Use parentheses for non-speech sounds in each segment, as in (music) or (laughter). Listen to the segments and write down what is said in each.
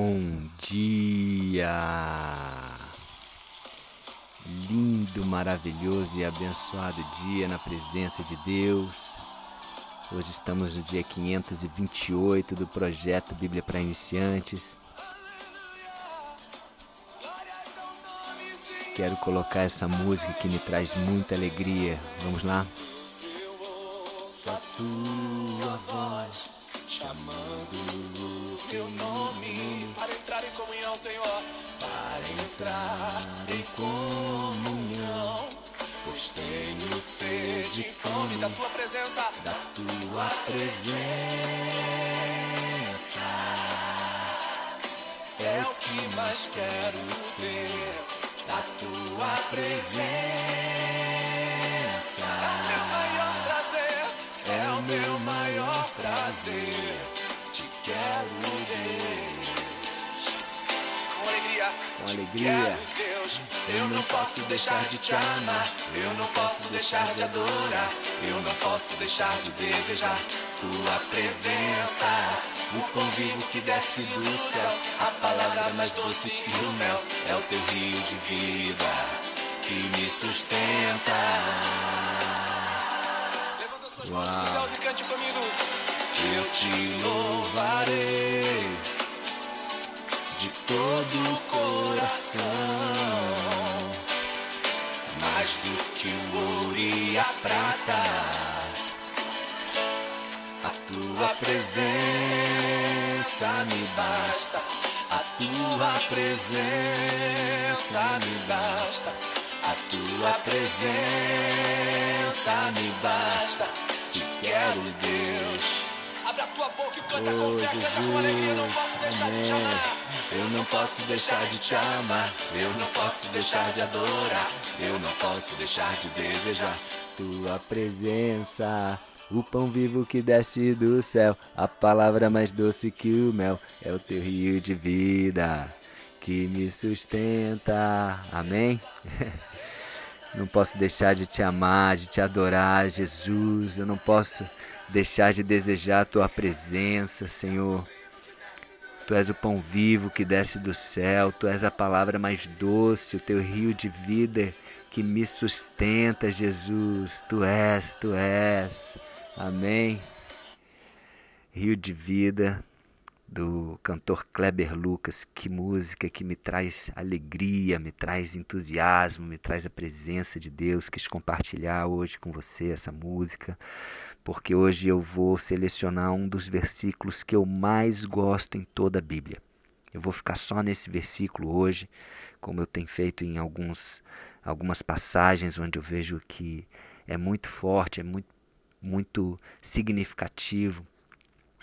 Bom dia! Lindo, maravilhoso e abençoado dia na presença de Deus. Hoje estamos no dia 528 do projeto Bíblia para Iniciantes. Quero colocar essa música que me traz muita alegria. Vamos lá? Só tua voz chamando teu nome entrar em comunhão, Senhor. para entrar em comunhão, pois tenho sede e Fome da tua presença. da tua presença. É o que mais quero ter. Da tua presença É o meu maior prazer. é o meu maior prazer. Com alegria. Eu não posso deixar de te amar. Eu não posso deixar de adorar. Eu não posso deixar de desejar tua presença. O vivo que desce do céu. A palavra mais doce que o mel. É o teu rio de vida que me sustenta. Levanta suas mãos Uau. pros céus e cante comigo. Eu te louvarei de todo o coração, Mais do que o ouro e a prata. a tua presença me basta, a tua presença me basta, a tua presença me basta. Te quero, Deus. Tua boca e canta Oh, com fé, canta com alegria. Não posso deixar de te Amém. amar. Eu não posso deixar de te amar, eu não posso deixar de adorar, eu não posso deixar de desejar tua presença. O pão vivo que desce do céu, a palavra mais doce que o mel, é o teu rio de vida que me sustenta. Amém? (laughs) Não posso deixar de te amar, de te adorar, Jesus. Eu não posso deixar de desejar a tua presença, Senhor. Tu és o pão vivo que desce do céu, tu és a palavra mais doce, o teu rio de vida que me sustenta, Jesus. Tu és, tu és. Amém. Rio de vida do cantor Kleber Lucas, que música que me traz alegria, me traz entusiasmo, me traz a presença de Deus. Quis compartilhar hoje com você essa música, porque hoje eu vou selecionar um dos versículos que eu mais gosto em toda a Bíblia. Eu vou ficar só nesse versículo hoje, como eu tenho feito em alguns, algumas passagens onde eu vejo que é muito forte, é muito, muito significativo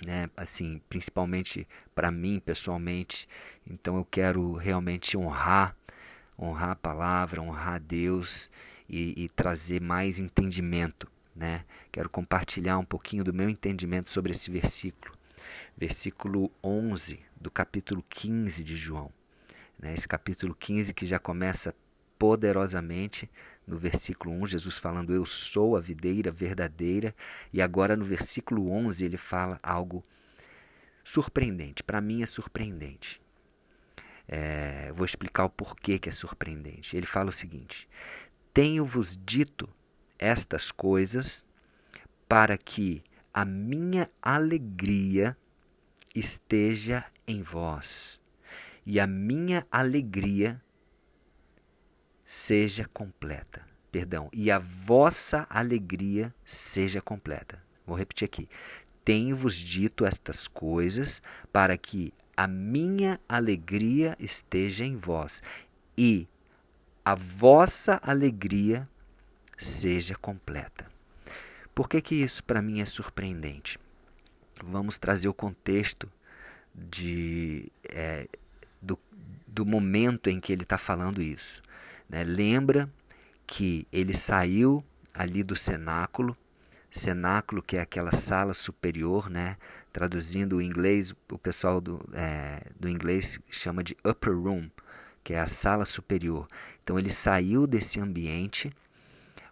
né? Assim, principalmente para mim pessoalmente. Então eu quero realmente honrar, honrar a palavra, honrar a Deus e, e trazer mais entendimento, né? Quero compartilhar um pouquinho do meu entendimento sobre esse versículo. Versículo 11 do capítulo 15 de João. Né? Esse capítulo 15 que já começa poderosamente no versículo 1, Jesus falando eu sou a videira verdadeira, e agora no versículo 11 ele fala algo surpreendente. Para mim é surpreendente. É, vou explicar o porquê que é surpreendente. Ele fala o seguinte: Tenho-vos dito estas coisas para que a minha alegria esteja em vós e a minha alegria seja completa. Perdão, e a vossa alegria seja completa. Vou repetir aqui. Tenho-vos dito estas coisas para que a minha alegria esteja em vós e a vossa alegria seja completa. Por que, que isso para mim é surpreendente? Vamos trazer o contexto de, é, do, do momento em que ele está falando isso. Né? Lembra que ele saiu ali do cenáculo, cenáculo que é aquela sala superior, né? traduzindo o inglês, o pessoal do, é, do inglês chama de upper room, que é a sala superior. Então ele saiu desse ambiente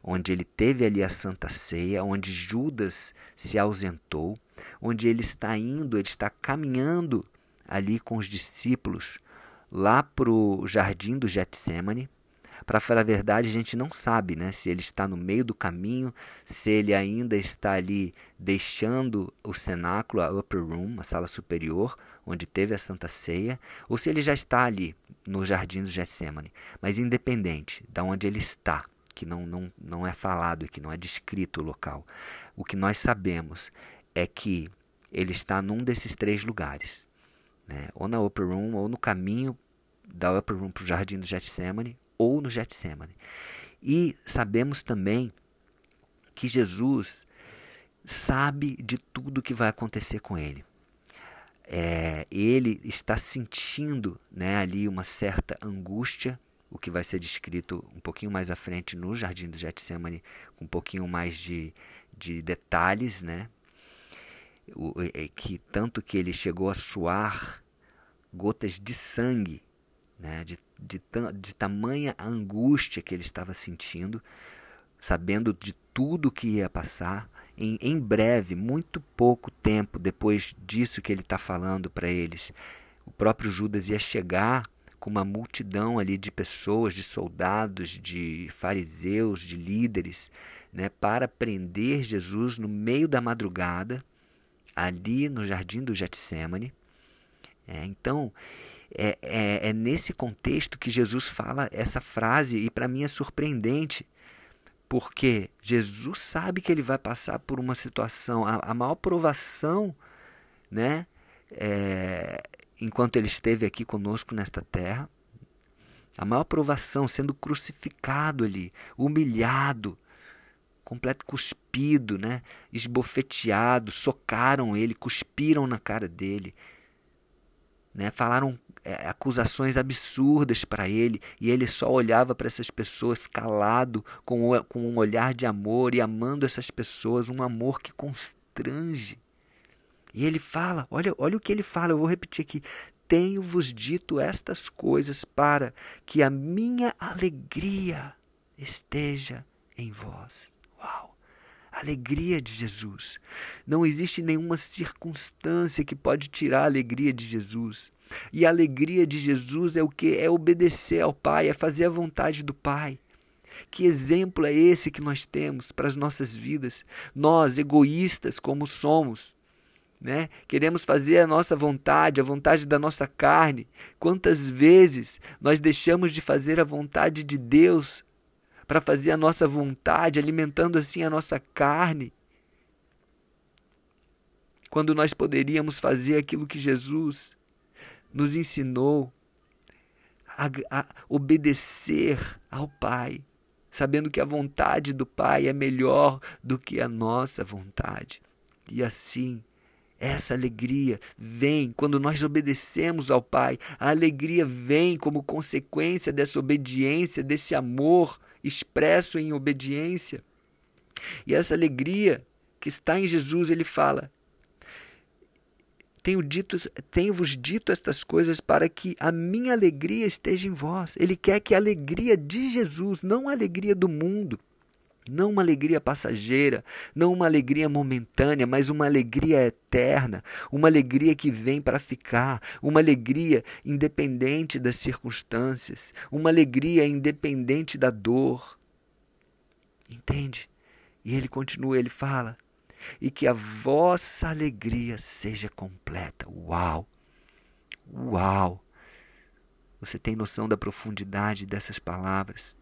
onde ele teve ali a Santa Ceia, onde Judas se ausentou, onde ele está indo, ele está caminhando ali com os discípulos lá para o jardim do Getsemane. Para falar a verdade, a gente não sabe né, se ele está no meio do caminho, se ele ainda está ali deixando o cenáculo, a upper room, a sala superior, onde teve a Santa Ceia, ou se ele já está ali no jardim do Getsemane. Mas independente de onde ele está, que não, não, não é falado que não é descrito o local, o que nós sabemos é que ele está num desses três lugares, né? ou na upper room, ou no caminho da upper room para o jardim do Getsemane, ou no Getsemane. E sabemos também que Jesus sabe de tudo que vai acontecer com ele. É, ele está sentindo né, ali uma certa angústia, o que vai ser descrito um pouquinho mais à frente no Jardim do Getsemane, com um pouquinho mais de, de detalhes, né? O, é, que tanto que ele chegou a suar gotas de sangue né, de, de, de tamanha angústia que ele estava sentindo, sabendo de tudo que ia passar. Em, em breve, muito pouco tempo depois disso que ele está falando para eles, o próprio Judas ia chegar com uma multidão ali de pessoas, de soldados, de fariseus, de líderes, né, para prender Jesus no meio da madrugada, ali no jardim do Getsemane. É, então, é, é, é nesse contexto que Jesus fala essa frase, e para mim é surpreendente, porque Jesus sabe que ele vai passar por uma situação, a, a maior provação, né? É, enquanto ele esteve aqui conosco nesta terra, a maior provação, sendo crucificado ali, humilhado, completo cuspido, né? esbofeteado, socaram ele, cuspiram na cara dele, né? falaram é, acusações absurdas para ele e ele só olhava para essas pessoas calado, com, com um olhar de amor e amando essas pessoas, um amor que constrange. E ele fala, olha, olha o que ele fala, eu vou repetir aqui. Tenho-vos dito estas coisas para que a minha alegria esteja em vós. Uau! alegria de Jesus. Não existe nenhuma circunstância que pode tirar a alegria de Jesus. E a alegria de Jesus é o que? É obedecer ao Pai, é fazer a vontade do Pai. Que exemplo é esse que nós temos para as nossas vidas? Nós, egoístas como somos, né? Queremos fazer a nossa vontade, a vontade da nossa carne. Quantas vezes nós deixamos de fazer a vontade de Deus para fazer a nossa vontade, alimentando assim a nossa carne? Quando nós poderíamos fazer aquilo que Jesus nos ensinou a, a obedecer ao Pai, sabendo que a vontade do Pai é melhor do que a nossa vontade. E assim, essa alegria vem quando nós obedecemos ao Pai. A alegria vem como consequência dessa obediência, desse amor expresso em obediência. E essa alegria que está em Jesus, ele fala: tenho dito, tenho-vos dito estas coisas para que a minha alegria esteja em vós. Ele quer que a alegria de Jesus, não a alegria do mundo, não uma alegria passageira, não uma alegria momentânea, mas uma alegria eterna, uma alegria que vem para ficar, uma alegria independente das circunstâncias, uma alegria independente da dor. Entende? E ele continua, ele fala: e que a vossa alegria seja completa. Uau! Uau! Você tem noção da profundidade dessas palavras?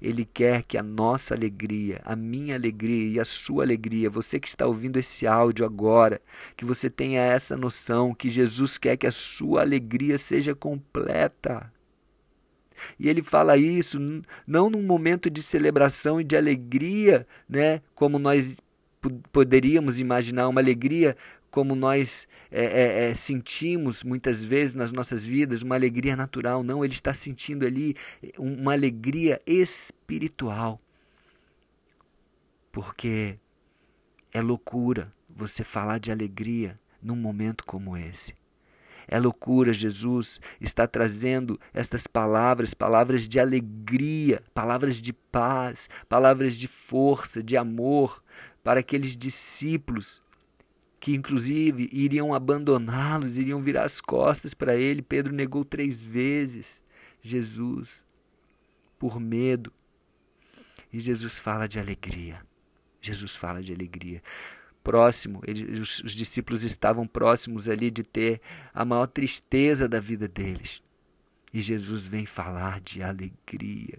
Ele quer que a nossa alegria, a minha alegria e a sua alegria, você que está ouvindo esse áudio agora, que você tenha essa noção que Jesus quer que a sua alegria seja completa. E ele fala isso não num momento de celebração e de alegria, né, como nós poderíamos imaginar uma alegria como nós é, é, é, sentimos muitas vezes nas nossas vidas, uma alegria natural. Não, ele está sentindo ali uma alegria espiritual. Porque é loucura você falar de alegria num momento como esse. É loucura, Jesus está trazendo estas palavras, palavras de alegria, palavras de paz, palavras de força, de amor, para aqueles discípulos que inclusive iriam abandoná-los, iriam virar as costas para ele. Pedro negou três vezes Jesus por medo. E Jesus fala de alegria. Jesus fala de alegria. Próximo, ele, os, os discípulos estavam próximos ali de ter a maior tristeza da vida deles. E Jesus vem falar de alegria.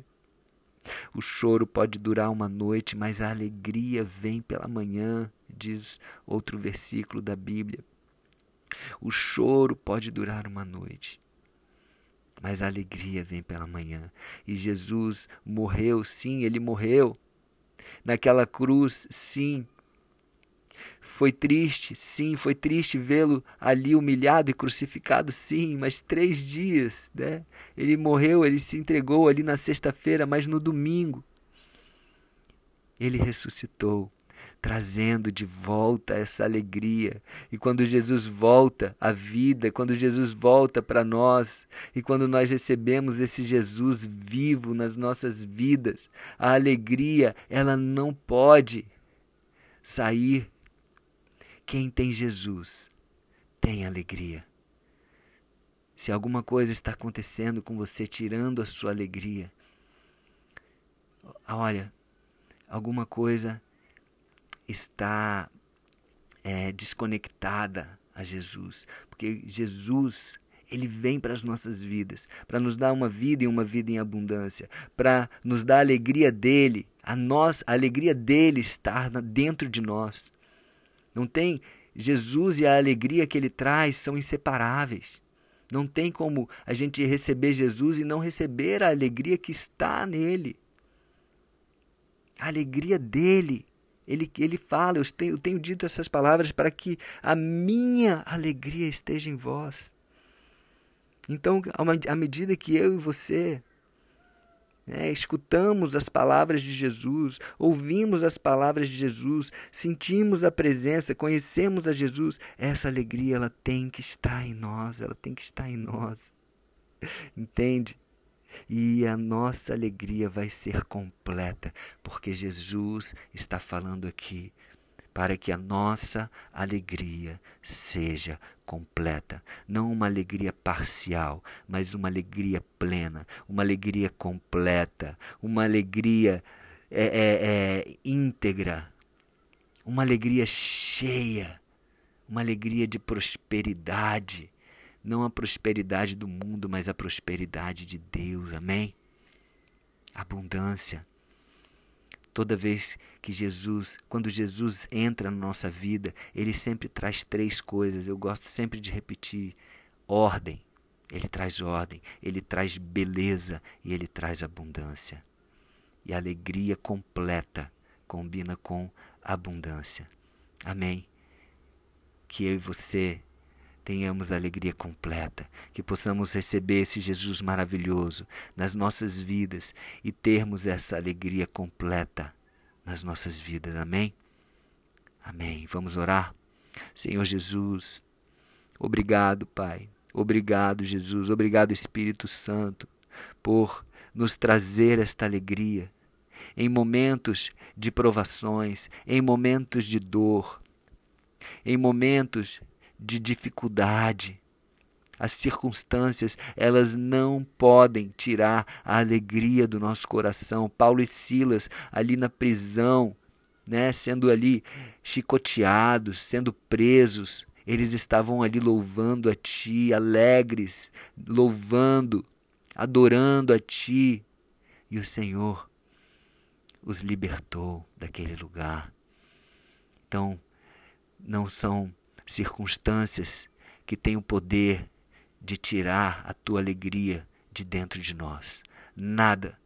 O choro pode durar uma noite, mas a alegria vem pela manhã, diz outro versículo da Bíblia. O choro pode durar uma noite, mas a alegria vem pela manhã. E Jesus morreu, sim, ele morreu. Naquela cruz, sim, foi triste, sim, foi triste vê-lo ali humilhado e crucificado, sim, mas três dias, né? Ele morreu, ele se entregou ali na sexta-feira, mas no domingo ele ressuscitou, trazendo de volta essa alegria. E quando Jesus volta à vida, quando Jesus volta para nós, e quando nós recebemos esse Jesus vivo nas nossas vidas, a alegria, ela não pode sair quem tem Jesus tem alegria. Se alguma coisa está acontecendo com você, tirando a sua alegria, olha, alguma coisa está é, desconectada a Jesus, porque Jesus ele vem para as nossas vidas, para nos dar uma vida e uma vida em abundância, para nos dar a alegria dele, a nós, a alegria dele estar dentro de nós. Não tem Jesus e a alegria que ele traz são inseparáveis. Não tem como a gente receber Jesus e não receber a alegria que está nele. A alegria dele. Ele, ele fala, eu tenho, eu tenho dito essas palavras para que a minha alegria esteja em vós. Então, à medida que eu e você é, escutamos as palavras de Jesus, ouvimos as palavras de Jesus, sentimos a presença, conhecemos a Jesus, essa alegria ela tem que estar em nós, ela tem que estar em nós. Entende? E a nossa alegria vai ser completa, porque Jesus está falando aqui para que a nossa alegria seja completa. Não uma alegria parcial, mas uma alegria plena, uma alegria completa, uma alegria é, é, é, íntegra, uma alegria cheia, uma alegria de prosperidade. Não a prosperidade do mundo, mas a prosperidade de Deus. Amém? Abundância. Toda vez que Jesus, quando Jesus entra na nossa vida, ele sempre traz três coisas. Eu gosto sempre de repetir: ordem. Ele traz ordem, ele traz beleza e ele traz abundância. E a alegria completa combina com abundância. Amém. Que eu e você tenhamos alegria completa, que possamos receber esse Jesus maravilhoso nas nossas vidas e termos essa alegria completa nas nossas vidas. Amém? Amém. Vamos orar? Senhor Jesus, obrigado, Pai. Obrigado, Jesus. Obrigado, Espírito Santo, por nos trazer esta alegria em momentos de provações, em momentos de dor, em momentos de dificuldade. As circunstâncias, elas não podem tirar a alegria do nosso coração. Paulo e Silas ali na prisão, né, sendo ali chicoteados, sendo presos, eles estavam ali louvando a ti, alegres, louvando, adorando a ti. E o Senhor os libertou daquele lugar. Então, não são circunstâncias que têm o poder de tirar a tua alegria de dentro de nós. Nada,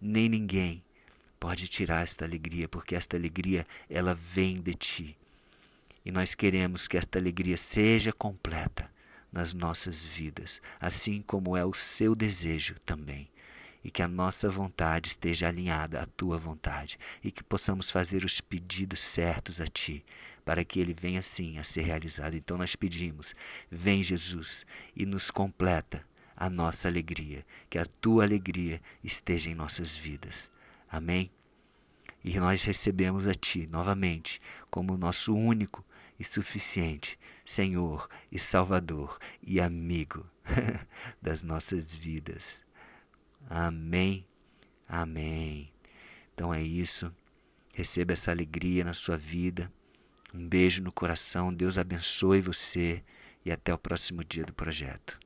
nem ninguém pode tirar esta alegria, porque esta alegria ela vem de ti. E nós queremos que esta alegria seja completa nas nossas vidas, assim como é o seu desejo também. E que a nossa vontade esteja alinhada à tua vontade e que possamos fazer os pedidos certos a ti para que ele venha sim a ser realizado. Então nós pedimos: vem Jesus e nos completa a nossa alegria, que a tua alegria esteja em nossas vidas. Amém? E nós recebemos a ti novamente como nosso único e suficiente, Senhor e Salvador e amigo (laughs) das nossas vidas. Amém. Amém. Então é isso. Receba essa alegria na sua vida. Um beijo no coração. Deus abençoe você e até o próximo dia do projeto.